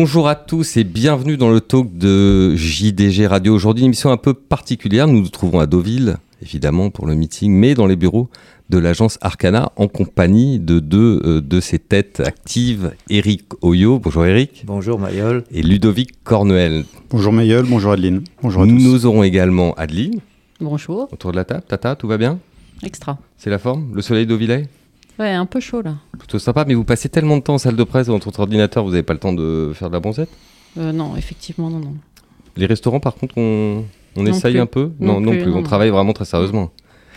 Bonjour à tous et bienvenue dans le talk de JDG Radio. Aujourd'hui, une émission un peu particulière. Nous nous trouvons à Deauville, évidemment, pour le meeting, mais dans les bureaux de l'agence Arcana en compagnie de deux euh, de ses têtes actives, Eric Oyo. Bonjour Eric. Bonjour Mayol. Et Ludovic Cornuel. Bonjour Mayol, bonjour Adeline. Bonjour à tous. Nous aurons également Adeline. Bonjour. Autour de la table. Tata, tout va bien? Extra. C'est la forme? Le soleil d'Auvilley Ouais, un peu chaud là. Plutôt sympa, mais vous passez tellement de temps en salle de presse devant votre ordinateur, vous n'avez pas le temps de faire de la bronzette? Euh, Non, effectivement, non, non. Les restaurants, par contre, on, on Non essaye plus. un peu? Non non plus, plus. non, on non. travaille vraiment très sérieusement.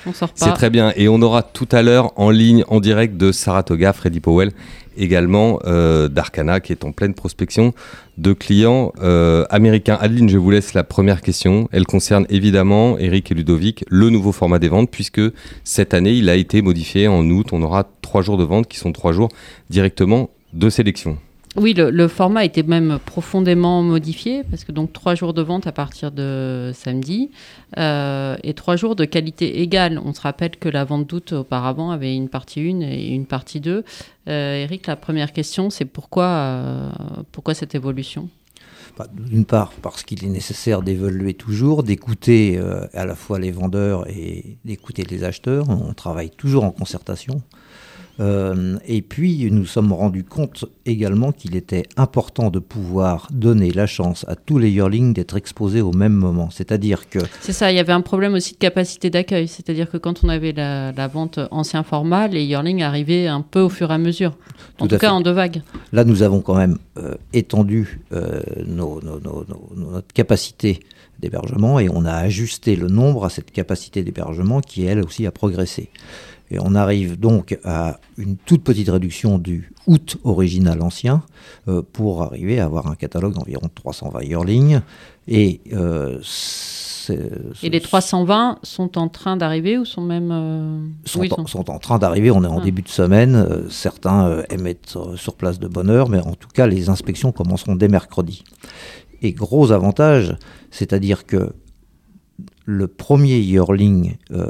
On sort C'est très bien. Et on aura tout à l'heure en ligne, en direct de Saratoga, Freddy Powell, également euh, d'Arcana, qui est en pleine prospection de clients euh, américains. Adeline, je vous laisse la première question. Elle concerne évidemment, Eric et Ludovic, le nouveau format des ventes, puisque cette année, il a été modifié en août. On aura trois jours de vente qui sont trois jours directement de sélection. Oui, le, format été même profondément modifié parce que donc trois jours de vente à partir de samedi euh, et trois jours de qualité égale. On se rappelle que la vente d'août auparavant avait une partie 1 et une partie 2. Euh, Eric, la première question, c'est pourquoi, euh, pourquoi cette évolution? Bah, D'une part, parce qu'il est nécessaire d'évoluer toujours, d'écouter euh, à la fois les vendeurs et d'écouter les acheteurs. On travaille toujours en concertation. Euh, et puis, nous sommes rendus compte également qu'il était important de pouvoir donner la chance à tous les yearlings d'être exposés au même moment. C'est-à-dire que C'est ça, il y avait un problème aussi de capacité d'accueil. C'est-à-dire que quand on avait la, la vente ancien format, les yearlings arrivaient un peu au fur et à mesure. En Tout cas, fait. en deux vagues. Là, nous avons quand même euh, étendu euh, nos- nos- nos- nos- notre capacité d'hébergement et on a ajusté le nombre à cette capacité d'hébergement qui, elle aussi, a progressé. Et on arrive donc à une toute petite réduction du août original ancien euh, pour arriver à avoir un catalogue d'environ 320 yearlings. Et, euh, Et les 320 sont en train d'arriver ou sont même. euh, sont, oui, en, sont en train d'arriver. On est en Ah. début de semaine. Certains aiment être sur place de bonne heure, mais en tout cas, les inspections commenceront dès mercredi. Et gros avantage, c'est-à-dire que le premier yearling euh,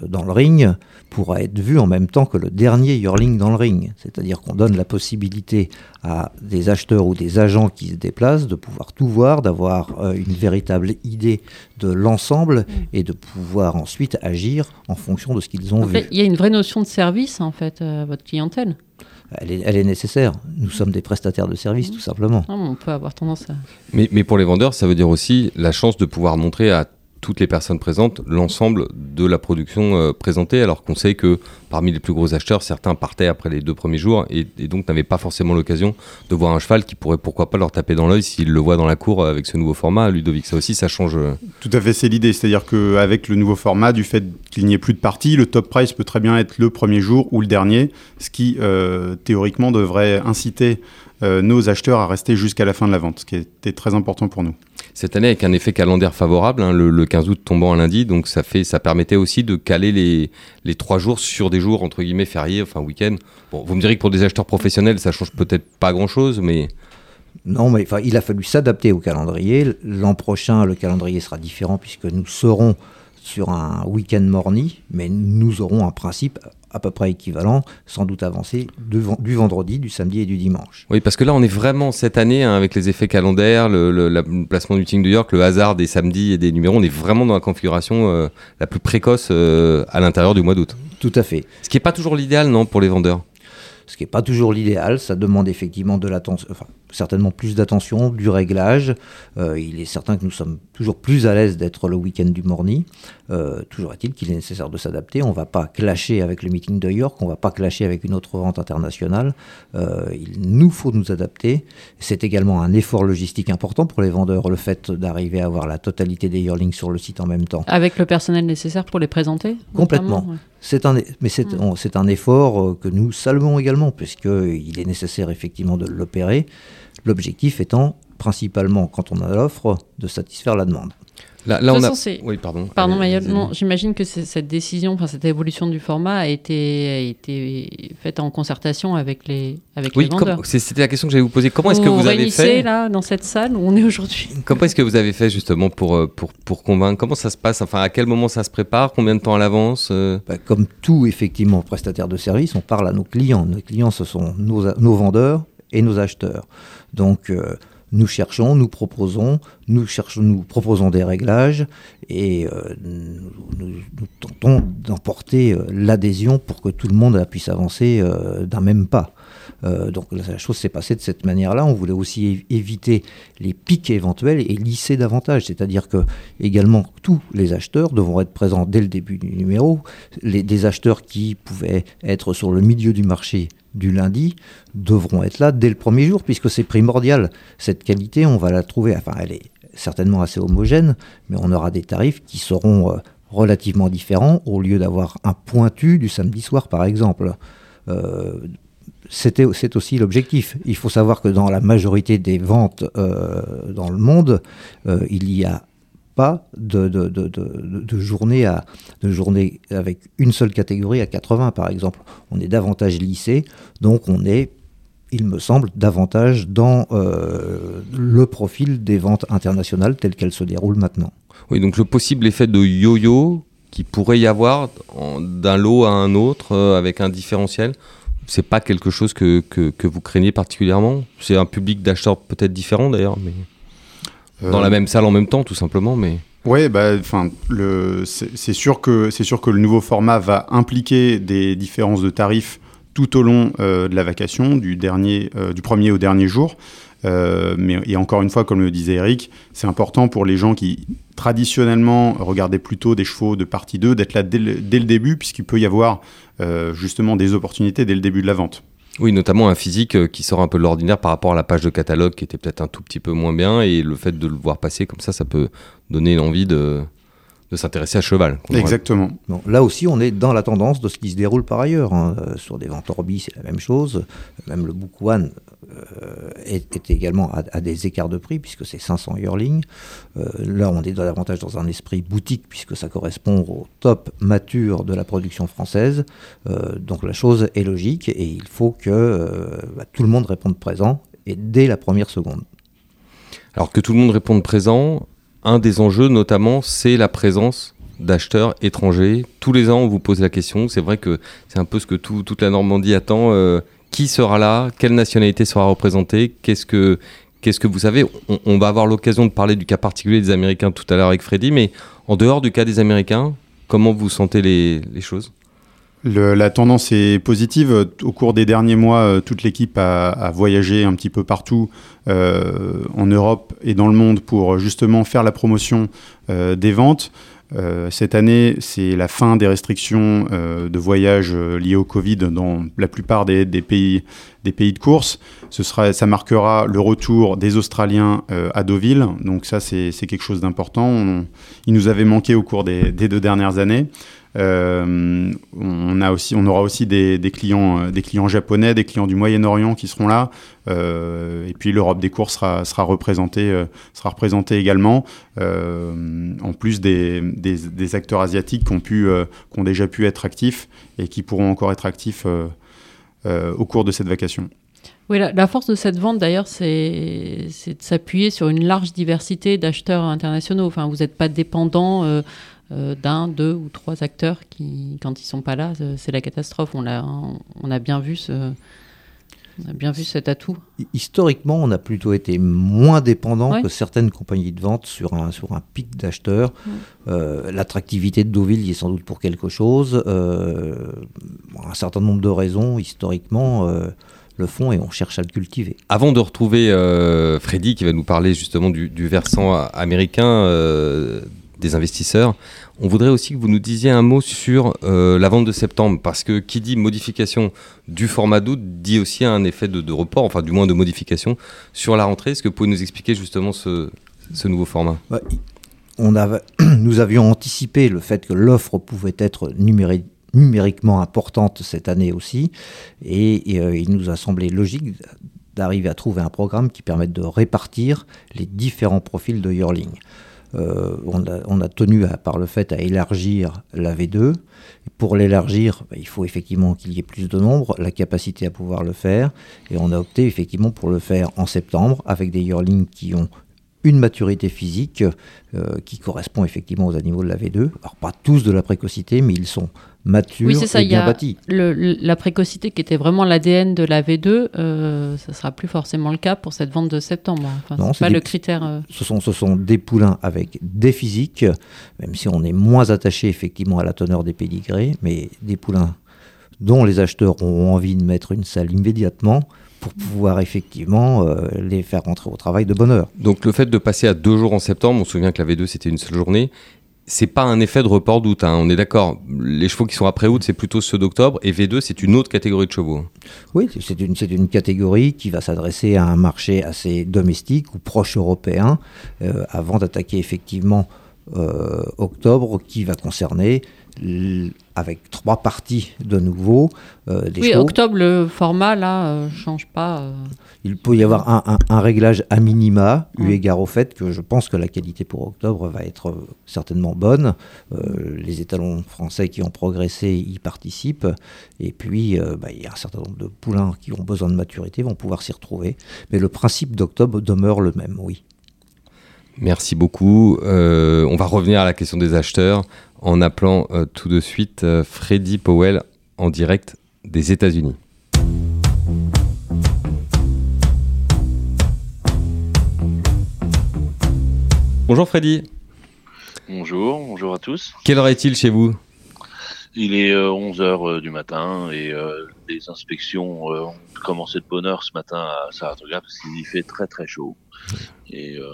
dans le ring pourra être vu en même temps que le dernier yearling dans le ring. C'est-à-dire qu'on donne la possibilité à des acheteurs ou des agents qui se déplacent de pouvoir tout voir, d'avoir euh, une véritable idée de l'ensemble et de pouvoir ensuite agir en fonction de ce qu'ils ont En vu. il y a une vraie notion de service en fait à votre clientèle. Elle est, elle est nécessaire. Nous sommes des prestataires de services, tout simplement. Non, mais on peut avoir tendance à. Mais, mais pour les vendeurs, ça veut dire aussi la chance de pouvoir montrer à toutes les personnes présentes l'ensemble de la production euh, présentée, alors qu'on sait que parmi les plus gros acheteurs, certains partaient après les deux premiers jours et, donc n'avaient pas forcément l'occasion de voir un cheval qui pourrait pourquoi pas leur taper dans l'œil s'ils le voient dans la cour avec ce nouveau format. Ludovic, ça aussi, ça change. euh, Tout à fait, c'est l'idée. C'est-à-dire qu'avec le nouveau format, du fait qu'il n'y ait plus de parties, le top price peut très bien être le premier jour ou le dernier, ce qui euh, théoriquement devrait inciter euh, nos acheteurs à rester jusqu'à la fin de la vente, ce qui était très important pour nous. Cette année, avec un effet calendaire favorable, hein, le, le 15 août tombant un lundi, donc ça, fait, ça permettait aussi de caler les, les trois jours sur des jours entre guillemets fériés, enfin week-end. Bon, vous me direz que pour des acheteurs professionnels, ça change peut-être pas grand-chose, mais Non, mais enfin, il a fallu s'adapter au calendrier. L'an prochain, le calendrier sera différent puisque nous serons sur un week-end morny, mais nous aurons un principe à peu près équivalent, sans doute avancé, du, ven- du vendredi, du samedi et du dimanche. Oui, parce que là, on est vraiment cette année, hein, avec les effets calendaires, le, le- la- le placement du Team New York, le hasard des samedis et des numéros, on est vraiment dans la configuration euh, la plus précoce euh, à l'intérieur du mois d'août. Tout à fait. Ce qui n'est pas toujours l'idéal, non, pour les vendeurs? Ce qui n'est pas toujours l'idéal, ça demande effectivement de l'attention, enfin, certainement plus d'attention, du réglage. Euh, il est certain que nous sommes toujours plus à l'aise d'être le week-end du morny. Euh, toujours est-il qu'il est nécessaire de s'adapter. On ne va pas clasher avec le meeting de York, on ne va pas clasher avec une autre vente internationale. Euh, il nous faut nous adapter. C'est également un effort logistique important pour les vendeurs, le fait d'arriver à avoir la totalité des yearlings sur le site en même temps. Avec le personnel nécessaire pour les présenter Complètement. ouais. C'est un, mais c'est Mm. on- c'est un effort que nous saluons également, puisqu'il est nécessaire effectivement de l'opérer. L'objectif étant principalement, quand on a l'offre, de satisfaire la demande. Là, De là, toute on a... façon, c'est- Oui, pardon. Pardon, Allez, Mayol, j'imagine que cette décision, enfin cette évolution du format a été, a été faite en concertation avec les, avec Oui, les vendeurs. c'est- c'était la question que j'allais vous poser. Comment est-ce que vous vous avez réunissez, fait là, dans cette salle où on est aujourd'hui Comment est-ce que vous avez fait justement pour, euh, pour, pour convaincre? Comment ça se passe? Enfin, à quel moment ça se prépare? Combien de temps à l'avance euh? Bah, comme tout effectivement prestataire de service, on parle à nos clients. Nos clients, ce sont nos, nos vendeurs et nos acheteurs. Donc euh, nous cherchons, nous proposons, nous, proposons des réglages et euh, nous, tentons d'emporter l'adhésion pour que tout le monde puisse avancer d'un même pas. Euh, donc la chose s'est passée de cette manière-là. On voulait aussi éviter les pics éventuels et lisser davantage. C'est-à-dire que également tous les acheteurs devront être présents dès le début du numéro. Les, des acheteurs qui pouvaient être sur le milieu du marché du lundi devront être là dès le premier jour, puisque c'est primordial. Cette qualité, on va la trouver, enfin elle est certainement assez homogène, mais on aura des tarifs qui seront euh, relativement différents au lieu d'avoir un pointu du samedi soir par exemple. Euh, c'est aussi l'objectif. Il faut savoir que dans la majorité des ventes euh, dans le monde, il n'y a pas de, de, de, de, journée à, de journée avec une seule catégorie à 80 par exemple. On est davantage lissé, donc on est, il me semble, davantage dans euh, le profil des ventes internationales telles qu'elles se déroulent maintenant. Oui, donc le possible effet de yo-yo qui pourrait y avoir d'un lot à un autre avec un différentiel c'est pas quelque chose que, que, vous craignez particulièrement? C'est un public d'acheteurs peut-être différent d'ailleurs, dans la euh, même salle en même temps, tout simplement. Mais ouais, bah, c'est sûr que c'est sûr que le nouveau format va impliquer des différences de tarifs tout au long euh, de la vacation, du dernier, euh, du premier au dernier jour. mais et encore une fois, comme le disait Eric, c'est important pour les gens qui traditionnellement regardaient plutôt des chevaux de partie 2 d'être là dès le, dès le début, puisqu'il peut y avoir justement des opportunités dès le début de la vente. Oui, notamment un physique euh, qui sort un peu de l'ordinaire par rapport à la page de catalogue qui était peut-être un tout petit peu moins bien et le fait de le voir passer comme ça, ça peut donner l'envie de, de s'intéresser à cheval. Exactement. là aussi, on est dans la tendance de ce qui se déroule par ailleurs. Hein. Euh, sur des ventes Orbi, c'est la même chose. Même le Book One euh, est, également à, des écarts de prix, puisque c'est 500 yearling. Euh, là, on est davantage dans un esprit boutique, puisque ça correspond au top mature de la production française. donc la chose est logique, et il faut que bah, tout le monde réponde présent, et dès la première seconde. Alors que tout le monde réponde présent, un des enjeux, notamment, c'est la présence d'acheteurs étrangers. Tous les ans, on vous pose la question. C'est vrai que c'est un peu ce que toute la Normandie attend. Euh, qui sera là Quelle nationalité sera représentée Qu'est-ce que Qu'est-ce que vous savez on, va avoir l'occasion de parler du cas particulier des Américains tout à l'heure avec Freddy, mais en dehors du cas des Américains, comment vous sentez les, choses? La tendance est positive. Au cours des derniers mois, euh, toute l'équipe a, voyagé un petit peu partout euh, en Europe et dans le monde pour justement faire la promotion euh, des ventes. cette année, c'est la fin des restrictions de voyage liées au Covid dans la plupart des, pays, de course. Ce sera, ça marquera le retour des Australiens à Deauville. Donc ça, c'est quelque chose d'important. Il nous avait manqué au cours des deux dernières années. Euh, on, a aussi, on aura aussi des, clients, euh, des clients japonais, des clients du Moyen-Orient qui seront là. Euh, et puis l'Europe des cours sera, représentée, sera représentée également, en plus des, acteurs asiatiques qui ont, déjà pu être actifs et qui pourront encore être actifs au cours de cette vacation. Oui, la, force de cette vente, d'ailleurs, c'est de s'appuyer sur une large diversité d'acheteurs internationaux. Enfin, vous n'êtes pas dépendant euh, d'un, deux ou trois acteurs qui, quand ils sont pas là, c'est la catastrophe. On a, on a bien vu ce, on a bien vu cet atout. Historiquement, on a plutôt été moins dépendant que certaines compagnies de vente sur un, sur un pic d'acheteurs. Euh, l'attractivité de Deauville y est sans doute pour quelque chose. Euh, un certain nombre de raisons, historiquement, le font et on cherche à le cultiver. Avant de retrouver Freddy qui va nous parler justement du, du versant américain des investisseurs. On voudrait aussi que vous nous disiez un mot sur euh, la vente de septembre, parce que qui dit modification du format d'août dit aussi un effet de, report, enfin du moins de modification sur la rentrée. Est-ce que vous pouvez nous expliquer justement ce, nouveau format? Bah, on Nous avions anticipé le fait que l'offre pouvait être numériquement importante cette année aussi, et, euh, il nous a semblé logique d'arriver à trouver un programme qui permette de répartir les différents profils de Yearling. Euh, on, a, tenu par le fait à élargir la V2. Pour l'élargir, bah, il faut effectivement qu'il y ait plus de nombre, la capacité à pouvoir le faire. Et on a opté effectivement pour le faire en septembre avec des yearlings qui ont une maturité physique euh, qui correspond effectivement aux animaux de la V2. Alors pas tous de la précocité, mais ils sont mature Oui, c'est ça, et bien a bâtie. le- le- la précocité qui était vraiment l'ADN de la V2, euh, ça sera plus forcément le cas pour cette vente de septembre. Enfin, Non, pas des le critère. euh, Ce sont, ce sont des poulains avec des physiques, même si on est moins attaché effectivement à la teneur des pédigrés, mais des poulains dont les acheteurs ont envie de mettre une salle immédiatement pour pouvoir effectivement euh, les faire rentrer au travail de bonne heure. Donc le fait de passer à deux jours en septembre, on se souvient que la V2 c'était une seule journée, c'est pas un effet de report d'août, hein, on est d'accord. Les chevaux qui sont après août, c'est plutôt ceux d'octobre, et V2 c'est une autre catégorie de chevaux. Oui, c'est une, une catégorie qui va s'adresser à un marché assez domestique ou proche européen euh, avant d'attaquer effectivement euh, octobre qui va concerner avec trois parties de nouveau euh, des Oui, octobre, le format là euh, change pas. euh. Il peut y avoir un, un- un réglage à minima, eu Mm. égard au fait que je pense que la qualité pour octobre va être euh, certainement bonne. Euh, les étalons français qui ont progressé y participent. Et puis, euh, bah, il y a un certain nombre de poulains qui ont besoin de maturité vont pouvoir s'y retrouver. Mais le principe d'octobre demeure le même, oui. Merci beaucoup. Euh, on va revenir à la question des acheteurs en appelant euh, tout de suite euh, Freddy Powell en direct des États-Unis. Bonjour Freddy, Bonjour, bonjour à tous. quelle heure est-il chez vous? Il est 11h du matin et euh, les inspections euh, ont commencé de bonne heure ce matin à Saratoga parce qu'il fait très très chaud. Et euh,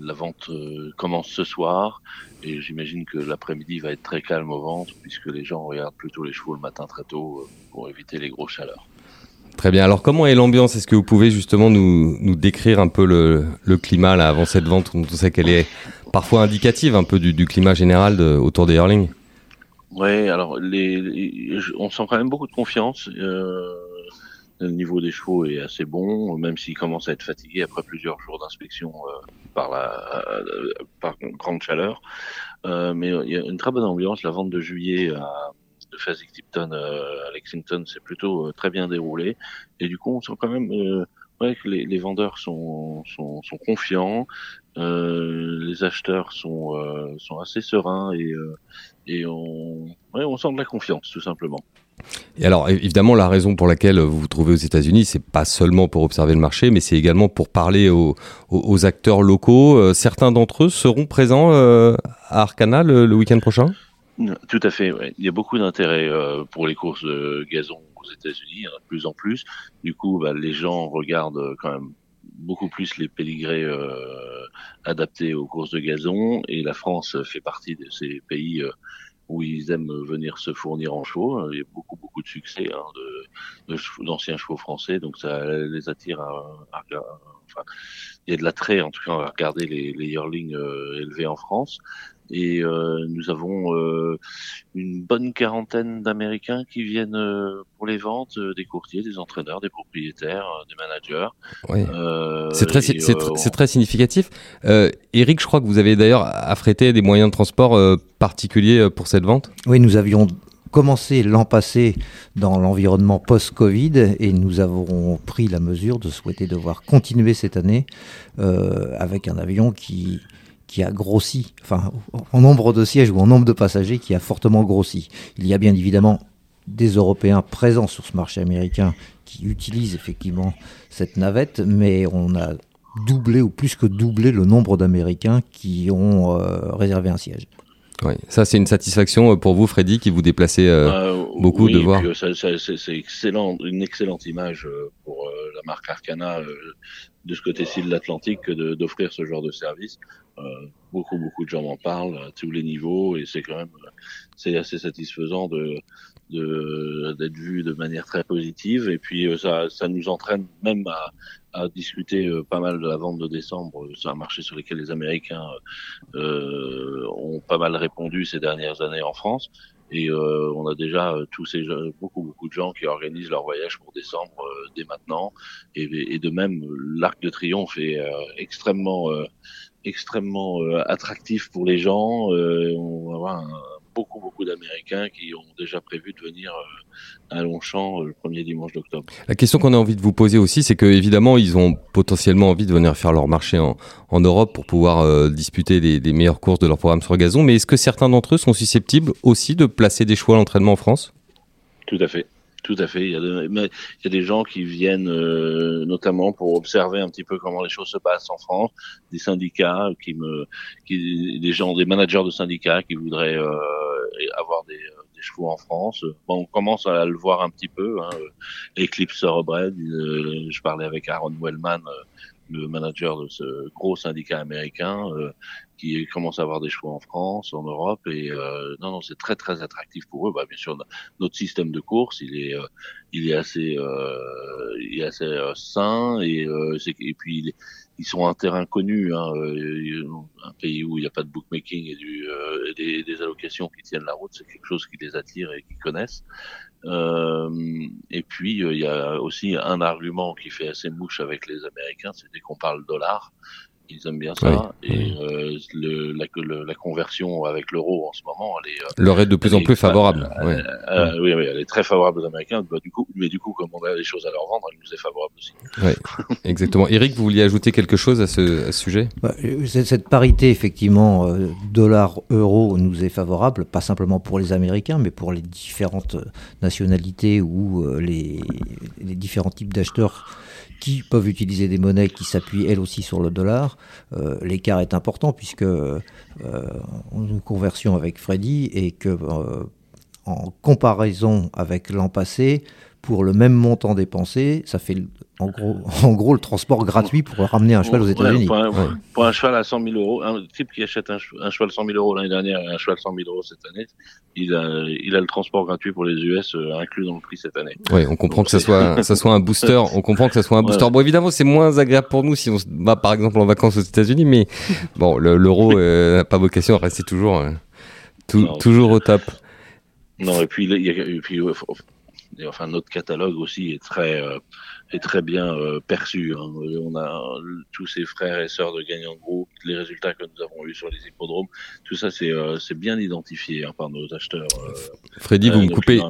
la vente euh, commence ce soir et j'imagine que l'après-midi va être très calme aux ventes puisque les gens regardent plutôt les chevaux le matin très tôt euh, pour éviter les grosses chaleurs. Très bien. Alors, comment est l'ambiance? Est-ce que vous pouvez justement nous, nous décrire un peu le, le climat là, avant cette vente? On sait qu'elle est parfois indicative un peu du, du climat général de- autour des hurling Ouais, alors les, les- je- on sent quand même beaucoup de confiance. Euh, le niveau des chevaux est assez bon, même s'ils commencent à être fatigués après plusieurs jours d'inspection euh, par la euh, par grande chaleur. Euh, mais il y a une très bonne ambiance. La vente de juillet à de Fasig-Tipton euh, à Lexington s'est plutôt euh, très bien déroulée. Et du coup, on sent quand même euh, ouais, que les, les vendeurs sont, sont, sont confiants, euh, les acheteurs sont, euh, sont assez sereins et euh, et on, ouais, on sent de la confiance, tout simplement. Et alors, évidemment, la raison pour laquelle vous vous trouvez aux États-Unis, c'est pas seulement pour observer le marché, mais c'est également pour parler aux, acteurs locaux. Euh, certains d'entre eux seront présents euh, à Arcana le, week-end prochain? Tout à fait, il y a beaucoup d'intérêt euh, pour les courses de gazon aux États-Unis, a de plus en plus. Du coup, bah, les gens regardent euh, quand même beaucoup plus les pédigrés euh, adaptés aux courses de gazon, et la France fait partie de ces pays euh, où ils aiment venir se fournir en chevaux. Il y a beaucoup beaucoup de succès hein, d'anciens chevaux français, donc ça les attire à, à enfin, il y a de l'attrait en tout cas à regarder les, les yearlings euh, élevés en France. Et euh, nous avons euh, une bonne quarantaine d'Américains qui viennent euh, pour les ventes, euh, des courtiers, des entraîneurs, des propriétaires, euh, des managers. Oui. Euh, C'est très, et, c'est euh, tr- c'est très significatif. Euh, Eric, je crois que vous avez d'ailleurs affrété des moyens de transport euh, particuliers pour cette vente. Oui, nous avions commencé l'an passé dans l'environnement post-Covid et nous avons pris la mesure de souhaiter devoir continuer cette année euh, avec un avion qui, qui a grossi, enfin en nombre de sièges ou en nombre de passagers qui a fortement grossi. Il y a bien évidemment des Européens présents sur ce marché américain qui utilisent effectivement cette navette, mais on a doublé ou plus que doublé le nombre d'Américains qui ont euh, réservé un siège. Oui. Ça, c'est une satisfaction euh, pour vous, Freddy, qui vous déplacez. euh, Euh, beaucoup oui, de voir. c'est excellent, une excellente image pour euh, la marque Arcana euh, de ce côté-ci de l'Atlantique d'offrir ce genre de service. Euh, beaucoup, beaucoup de gens m'en parlent à tous les niveaux et c'est quand même euh, c'est assez satisfaisant de d'être vu de manière très positive et puis euh, ça, ça nous entraîne même à, à discuter pas mal de la vente de décembre. C'est un marché sur lequel les Américains euh, ont pas mal répondu ces dernières années en France. Et euh, on a déjà tous ces gens- beaucoup beaucoup de gens qui organisent leur voyage pour décembre euh, dès maintenant. Et, et de même, l'Arc de Triomphe est extrêmement extrêmement euh, attractif pour les gens. Euh, on va avoir un beaucoup, beaucoup d'Américains qui ont déjà prévu de venir à Longchamp le premier dimanche d'octobre. La question qu'on a envie de vous poser aussi, c'est que évidemment, ils ont potentiellement envie de venir faire leur marché en, en Europe pour pouvoir disputer des, des meilleures courses de leur programme sur gazon. Mais est-ce que certains d'entre eux sont susceptibles aussi de placer des choix à l'entraînement en France? Tout à fait. Tout à fait. Il y a, des gens qui viennent euh, notamment pour observer un petit peu comment les choses se passent en France, des syndicats qui me, qui, des gens, des managers de syndicats qui voudraient euh, avoir des, des, chevaux en France. Bon, on commence à le voir un petit peu. Hein. Eclipse Thoroughbred, euh, je parlais avec Aaron Wellman, le manager de ce gros syndicat américain, qui commencent à avoir des choix en France, en Europe, et euh, non, non, c'est très très attractif pour eux. Bah, bien sûr, notre système de course, il est, euh, il est assez, euh, il est assez euh, sain, et, euh, et puis ils sont un terrain connu, hein, un pays où il n'y a pas de bookmaking et, du, et des, des, allocations qui tiennent la route, c'est quelque chose qui les attire et qu'ils connaissent. Et puis il y a aussi un argument qui fait assez mouche avec les Américains, c'est dès qu'on parle dollar ils aiment bien ça. et Euh, le, la, le, la, conversion avec l'euro en ce moment, elle est. Euh, Leur est de plus en plus favorable. Euh, euh, oui, oui, elle est très favorable aux Américains. Bah, du coup, mais du coup, comme on a des choses à leur vendre, elle nous est favorable aussi. Oui, exactement. Eric, vous vouliez ajouter quelque chose à ce, à ce sujet? Bah, Cette parité, effectivement, euh, dollar-euro nous est favorable, pas simplement pour les Américains, mais pour les différentes nationalités ou euh, les, les différents types d'acheteurs qui peuvent utiliser des monnaies qui s'appuient elles aussi sur le dollar. Euh, L'écart est important puisque euh, une conversion avec Freddy et que euh, en comparaison avec l'an passé, pour le même montant dépensé, ça fait en gros, en gros, le transport gratuit pour ramener un cheval aux États-Unis. Pour, ouais. pour, un cheval à 100 000 euros, un type qui achète un, un cheval 100 000 euros l'année dernière et un cheval 100 000 euros cette année, il a, il a le transport gratuit pour les US euh, inclus dans le prix cette année. Oui, on comprend Donc, que ça soit, ça soit un booster. On comprend que ça soit un booster. Ouais. Bon, évidemment, c'est moins agréable pour nous si on va par exemple en vacances aux États-Unis, mais bon, l'euro euh, n'a pas vocation à rester toujours, euh, tout, non, toujours au top. Non, et puis, il y a, et puis et enfin notre catalogue aussi est très euh, est très bien euh, perçu. Hein. On a euh, tous ces frères et sœurs de gagnants de groupe, les résultats que nous avons eus sur les hippodromes, tout ça c'est euh, c'est bien identifié hein, par nos acheteurs. Euh, Freddy, vous me coupez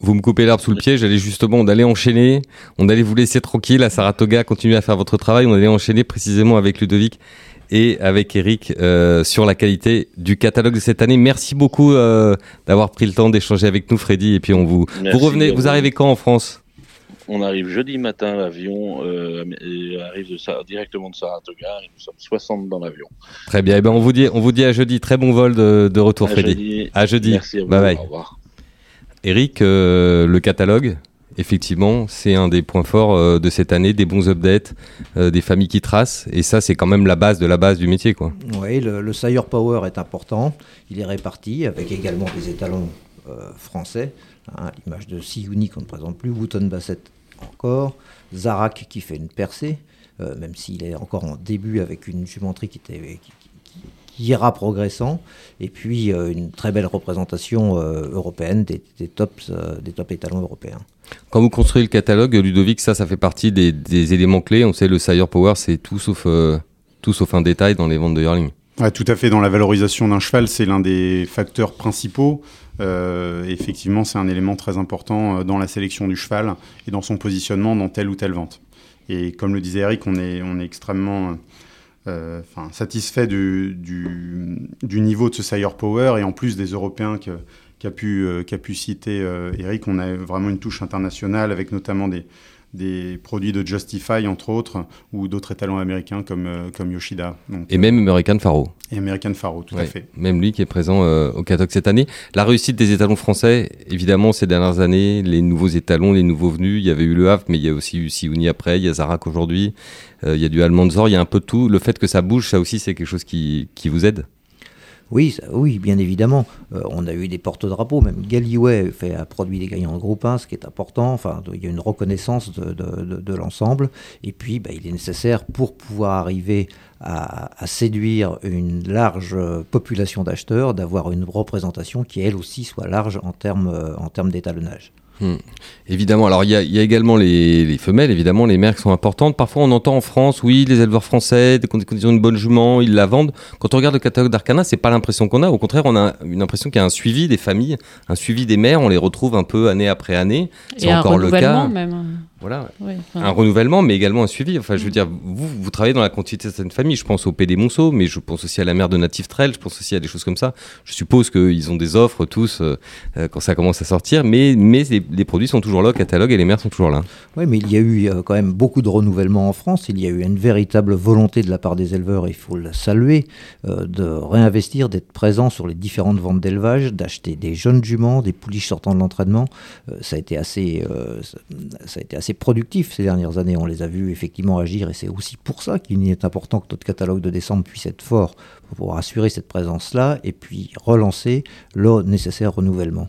vous me coupez l'herbe sous le pied. J'allais justement on allait enchaîner, on allait vous laisser tranquille à Saratoga, continuer à faire votre travail. On allait enchaîner précisément avec Ludovic et avec Eric euh, sur la qualité du catalogue de cette année. Merci beaucoup euh, d'avoir pris le temps d'échanger avec nous, Freddy. Et puis on vous, Merci vous revenez, vous arrivez quand en France? On arrive jeudi matin, l'avion euh, arrive de, directement de Saratoga et nous sommes 60 dans l'avion. Très bien. Et ben on vous dit, on vous dit à jeudi. Très bon vol de, de retour, à Freddy. Jeudi. À jeudi. Merci à vous. Bye bye. Au revoir. Eric, le catalogue, effectivement, c'est un des points forts euh, de cette année, des bons updates, euh, des familles qui tracent, et ça, c'est quand même la base de la base du métier, quoi. Oui, le, Sire Power est important. Il est réparti avec également des étalons euh, français. Hein, L'image de Siouni qu'on ne présente plus, Wooton Bassett encore, Zarak qui fait une percée, même s'il est encore en début avec une jumenterie qui était ira progressant, et puis euh, une très belle représentation euh, européenne des, des tops, euh, des top étalons européens. Quand vous construisez le catalogue, Ludovic, ça, ça fait partie des, des éléments clés. On sait le Sire Power, c'est tout sauf euh, tout sauf un détail dans les ventes de yearling. Ouais, tout à fait. Dans la valorisation d'un cheval, c'est l'un des facteurs principaux. Euh, effectivement, c'est un élément très important dans la sélection du cheval et dans son positionnement dans telle ou telle vente. Et comme le disait Eric, on est, on est extrêmement euh, satisfait du, niveau de ce Power. Et en plus des Européens qu'a euh, qu pu citer euh, Eric, on a vraiment une touche internationale avec notamment des, des produits de Justify, entre autres, ou d'autres étalons américains comme, euh, comme Yoshida. Donc, et même American Faro. Et American Faro, tout ouais, à fait. Même lui qui est présent euh, au catalogue cette année. La réussite des étalons français, évidemment, ces dernières années, les nouveaux étalons, les nouveaux venus, il y avait eu le Havre, mais il y a aussi eu Siouni après, il y a Zarak aujourd'hui, euh, il y a du Almanzor, il y a un peu de tout. Le fait que ça bouge, ça aussi, c'est quelque chose qui, qui vous aide? Oui, oui, bien évidemment. Euh, on a eu des porte-drapeaux, même Galiway fait a produit des gagnants de groupe 1, ce qui est important. Enfin, il y a une reconnaissance de, l'ensemble. Et puis, bah, il est nécessaire pour pouvoir arriver à, séduire une large population d'acheteurs, d'avoir une représentation qui, elle aussi, soit large en termes, en termes d'étalonnage. Hmm. Évidemment, alors il y, a également les, femelles, évidemment, les mères qui sont importantes. Parfois, on entend en France, oui, les éleveurs français, des conditions de bonne jument, ils la vendent. Quand on regarde le catalogue d'Arcana, c'est pas l'impression qu'on a. Au contraire, on a une impression qu'il y a un suivi des familles, un suivi des mères. On les retrouve un peu année après année. C'est encore le cas. Même. Voilà, un renouvellement, mais également un suivi. Enfin, je veux mm. dire, vous, vous travaillez dans la continuité de cette famille. Je pense au PD Monceau, mais je pense aussi à la mère de Native Trail. Je pense aussi à des choses comme ça. Je suppose qu'ils ont des offres tous euh, euh, quand ça commence à sortir, mais, mais les, produits sont toujours là au catalogue et les mères sont toujours là. Oui, mais il y a eu euh, quand même beaucoup de renouvellement en France. Il y a eu une véritable volonté de la part des éleveurs, il faut la saluer, de réinvestir, d'être présent sur les différentes ventes d'élevage, d'acheter des jeunes juments, des pouliches sortant de l'entraînement. ça a été assez, ça a été assez productif ces dernières années. On les a vus effectivement agir et c'est aussi pour ça qu'il est important que notre catalogue de décembre puisse être fort pour assurer cette présence-là et puis relancer le nécessaire renouvellement.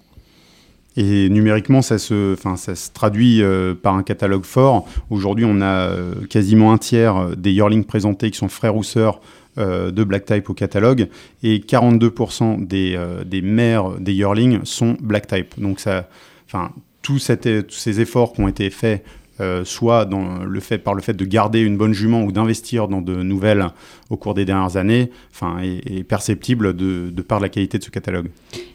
Et numériquement, ça se, enfin, ça se traduit euh, par un catalogue fort. Aujourd'hui, on a euh, quasiment un tiers des yearlings présentés qui sont frères ou sœurs euh, de Black Type au catalogue et 42% des, des mères des yearlings sont Black Type. Donc ça, enfin, tous ces efforts qui ont été faits euh, soit le fait, par le fait de garder une bonne jument ou d'investir dans de nouvelles au cours des dernières années, enfin, est, perceptible de, de, par la qualité de ce catalogue.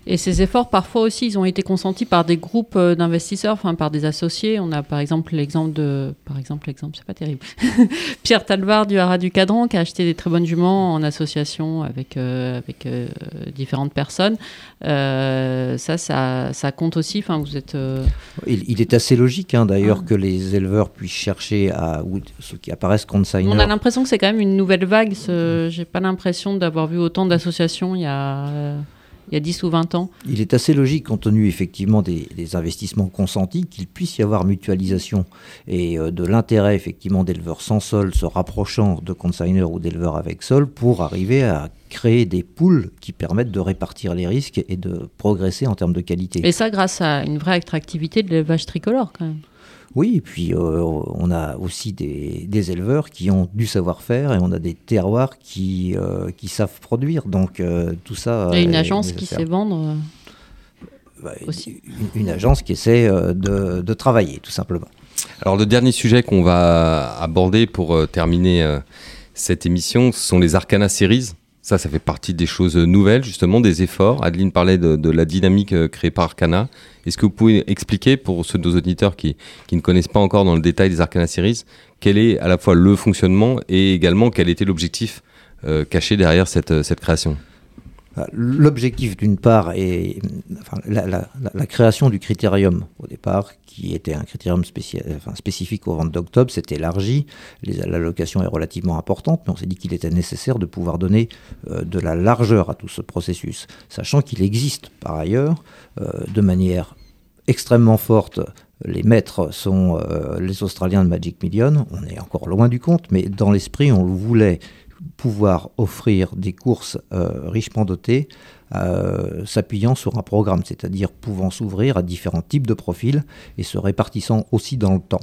Et ces efforts, parfois aussi, ils ont été consentis par des groupes euh, d'investisseurs, enfin par des associés. On a par exemple l'exemple de, par exemple l'exemple, c'est pas terrible, Pierre Talvar du Haras du Cadran qui a acheté des très bonnes juments en association avec euh, avec différentes personnes. ça, ça, ça, compte aussi. Enfin, vous êtes. Il, est assez logique, hein, d'ailleurs, ah. que les éleveurs puissent chercher à ou ceux qui apparaissent consigners. On a l'impression que c'est quand même une nouvelle vague. J'ai pas l'impression d'avoir vu autant d'associations il y a il y a 10 ou 20 ans Il est assez logique, compte tenu effectivement des, investissements consentis, qu'il puisse y avoir mutualisation et euh, de l'intérêt effectivement d'éleveurs sans sol se rapprochant de consigners ou d'éleveurs avec sol pour arriver à créer des poules qui permettent de répartir les risques et de progresser en termes de qualité. Et ça grâce à une vraie attractivité de l'élevage tricolore quand même. Oui, et puis euh, on a aussi des, éleveurs qui ont du savoir-faire et on a des terroirs qui, euh, qui savent produire. Donc euh, tout ça. Et une agence qui sait vendre bah, aussi. Une, agence qui essaie de, de, travailler, tout simplement. Alors le dernier sujet qu'on va aborder pour terminer cette émission, ce sont les Arcana Series. Ça, ça fait partie des choses nouvelles, justement, des efforts. Adeline parlait de, la dynamique euh, créée par Arcana. Est-ce que vous pouvez expliquer, pour ceux de nos auditeurs qui, ne connaissent pas encore dans le détail des Arcana Series, quel est à la fois le fonctionnement et également quel était l'objectif euh, caché derrière cette, euh, cette création? L'objectif, d'une part, est la, création du critérium au départ, qui était un critérium spécifique aux ventes d'octobre, s'est élargi. L'allocation est relativement importante, mais on s'est dit qu'il était nécessaire de pouvoir donner euh, de la largeur à tout ce processus, sachant qu'il existe par ailleurs, euh, de manière extrêmement forte, les maîtres sont euh, les Australiens de Magic Million, on est encore loin du compte, mais dans l'esprit, on voulait pouvoir offrir des courses euh, richement dotées euh, s'appuyant sur un programme, c'est-à-dire pouvant s'ouvrir à différents types de profils et se répartissant aussi dans le temps.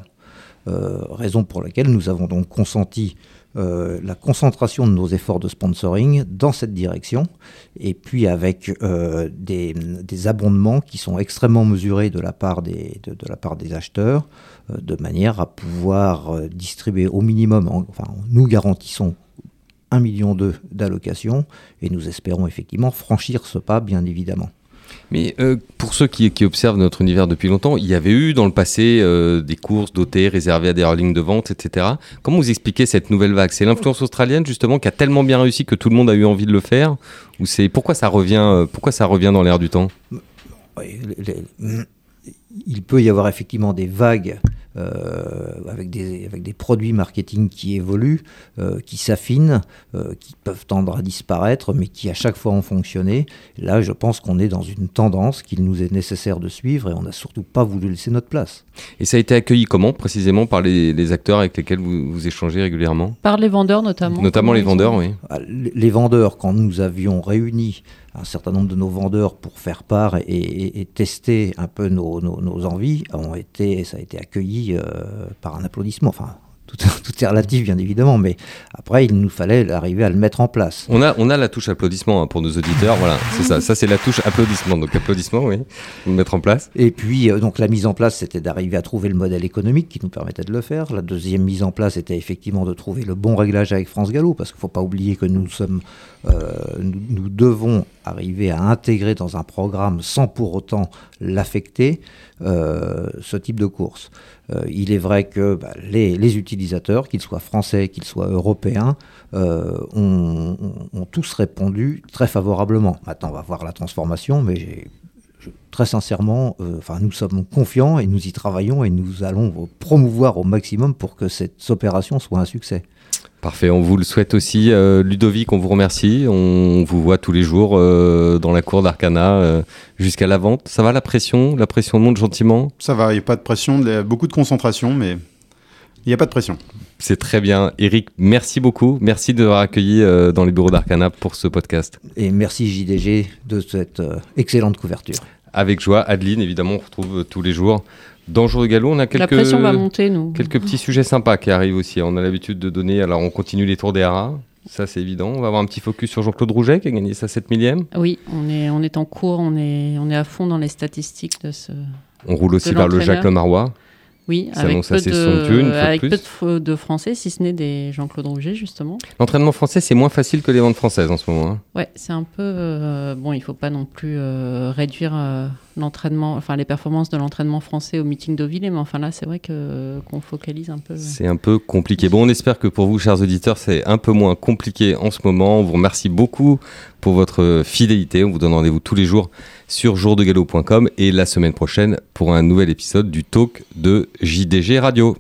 Euh, raison pour laquelle nous avons donc consenti la concentration de nos efforts de sponsoring dans cette direction, et puis avec des, abondements qui sont extrêmement mesurés de la part des, de, la part des acheteurs, de manière à pouvoir distribuer au minimum, enfin nous garantissons 1,2 million d'allocations et nous espérons effectivement franchir ce pas, bien évidemment. Mais euh, pour ceux qui, observent notre univers depuis longtemps, il y avait eu dans le passé euh, des courses dotées, réservées à des lignes de vente, etc. Comment vous expliquez cette nouvelle vague? C'est l'influence australienne justement qui a tellement bien réussi que tout le monde a eu envie de le faire? Ou c'est pourquoi ça revient euh, Pourquoi ça revient dans l'air du temps? Il peut y avoir effectivement des vagues avec, des, avec des produits marketing qui évoluent, euh, qui s'affinent, euh, qui peuvent tendre à disparaître, mais qui à chaque fois ont fonctionné. Là, je pense qu'on est dans une tendance qu'il nous est nécessaire de suivre et on n'a surtout pas voulu laisser notre place. Et ça a été accueilli comment précisément par les, acteurs avec lesquels vous, vous, échangez régulièrement? Par les vendeurs notamment. Notamment les vendeurs, oui. Ah, les vendeurs, quand nous avions réuni un certain nombre de nos vendeurs pour faire part et, tester un peu nos, envies ont été, ça a été accueilli euh, par un applaudissement. Tout, tout, est relatif, bien évidemment, mais après, il nous fallait arriver à le mettre en place. On a, on a la touche applaudissement hein, pour nos auditeurs, voilà, c'est ça. Ça, c'est la touche applaudissement. Donc, applaudissement, oui, le mettre en place. Et puis, euh, donc, la mise en place, c'était d'arriver à trouver le modèle économique qui nous permettait de le faire. La deuxième mise en place était effectivement de trouver le bon réglage avec France Gallo, parce qu'il ne faut pas oublier que nous sommes, euh, nous, nous, devons arriver à intégrer dans un programme sans pour autant l'affecter euh, ce type de course. Euh, il est vrai que bah, les, utilisateurs, qu'ils soient français, qu'ils soient européens, euh, ont, tous répondu très favorablement. Maintenant, on va voir la transformation, mais très sincèrement, euh, nous sommes confiants et nous y travaillons et nous allons promouvoir au maximum pour que cette opération soit un succès. Parfait, on vous le souhaite aussi. Euh, Ludovic, on vous remercie. On vous voit tous les jours euh, dans la cour d'Arcana euh, jusqu'à la vente. Ça va la pression? La pression monte gentiment? Ça va, il n'y a pas de pression, beaucoup de concentration, mais il n'y a pas de pression. C'est très bien. Eric, merci beaucoup. Merci de m'avoir accueilli dans les bureaux d'Arcana pour ce podcast. Et merci JDG de cette excellente couverture. Avec joie. Adeline, évidemment, on retrouve tous les jours. Dans Jour de Galop, on a quelques, La pression va monter, nous. quelques petits sujets sympas qui arrivent aussi. On a l'habitude de donner. Alors, on continue les tours des haras. Ça, c'est évident. On va avoir un petit focus sur Jean-Claude Rouget qui a gagné sa 7 millième. Oui, on est, on est en cours. On est, on est à fond dans les statistiques de ce. On roule aussi vers le Jacques Lemarois. Oui, avec, peu de, avec peu de, de, Français, si ce n'est des Jean-Claude Rouget, justement. L'entraînement français, c'est moins facile que les ventes françaises en ce moment. Hein. Ouais, c'est un peu. Euh, bon, il ne faut pas non plus euh, réduire euh, l'entraînement, enfin les performances de l'entraînement français au meeting d'Oville, mais enfin là, c'est vrai que, qu'on focalise un peu. C'est un peu compliqué. Bon, on espère que pour vous, chers auditeurs, c'est un peu moins compliqué en ce moment. On vous remercie beaucoup pour votre fidélité. On vous donne rendez-vous tous les jours sur jourdegalo.com et la semaine prochaine pour un nouvel épisode du talk de JDG Radio.